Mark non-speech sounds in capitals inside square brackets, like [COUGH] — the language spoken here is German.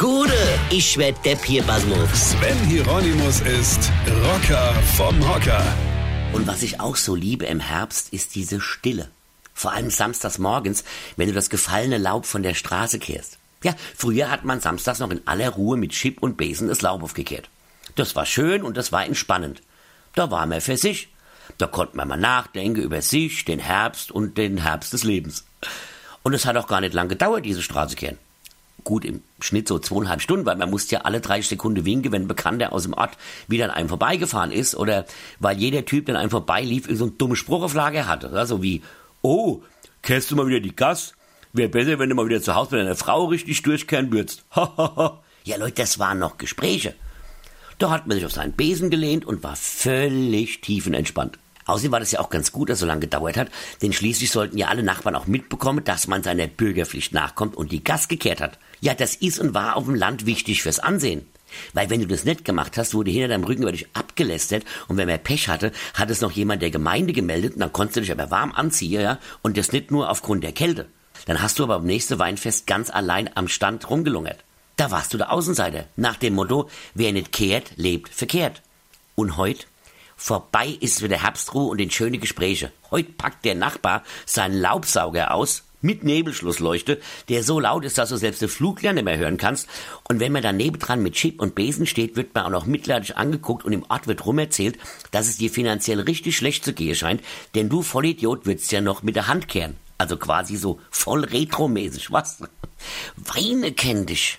Gude, ich werd Depp hier, Basmus. Sven Hieronymus ist Rocker vom Hocker. Und was ich auch so liebe im Herbst, ist diese Stille. Vor allem samstags morgens, wenn du das gefallene Laub von der Straße kehrst. Ja, früher hat man samstags noch in aller Ruhe mit Chip und Besen das Laub aufgekehrt. Das war schön und das war entspannend. Da war man für sich. Da konnte man mal nachdenken über sich, den Herbst und den Herbst des Lebens. Und es hat auch gar nicht lang gedauert, diese Straße kehren. Gut, im Schnitt so zweieinhalb Stunden, weil man musste ja alle drei Sekunden winken, wenn ein Bekannter aus dem Ort wieder an einem vorbeigefahren ist oder weil jeder Typ, der an einem vorbeilief, so einen dummen Spruch auf Lager hatte. Also wie, oh, kennst du mal wieder die Gas? Wäre besser, wenn du mal wieder zu Hause mit deiner Frau richtig durchkehren würdest. [LAUGHS] ja, Leute, das waren noch Gespräche. Da hat man sich auf seinen Besen gelehnt und war völlig tiefenentspannt. Außerdem war das ja auch ganz gut, dass es so lange gedauert hat, denn schließlich sollten ja alle Nachbarn auch mitbekommen, dass man seiner Bürgerpflicht nachkommt und die Gas gekehrt hat. Ja, das ist und war auf dem Land wichtig fürs Ansehen. Weil wenn du das nicht gemacht hast, wurde hinter deinem Rücken über dich abgelästert und wenn man Pech hatte, hat es noch jemand der Gemeinde gemeldet und dann konntest du dich aber warm anziehen, ja, und das nicht nur aufgrund der Kälte. Dann hast du aber am nächsten Weinfest ganz allein am Stand rumgelungert. Da warst du der Außenseiter, nach dem Motto, wer nicht kehrt, lebt verkehrt. Und heut? Vorbei ist wieder Herbstruhe und den schöne Gespräche. Heut packt der Nachbar seinen Laubsauger aus, mit Nebelschlussleuchte, der so laut ist, dass du selbst eine Fluglärm nicht mehr hören kannst. Und wenn man dann nebendran mit Chip und Besen steht, wird man auch noch mitleidig angeguckt und im Ort wird rumerzählt, dass es dir finanziell richtig schlecht zu gehen scheint, denn du Vollidiot würdest ja noch mit der Hand kehren. Also quasi so voll retromäßig, was? Weine kenn dich.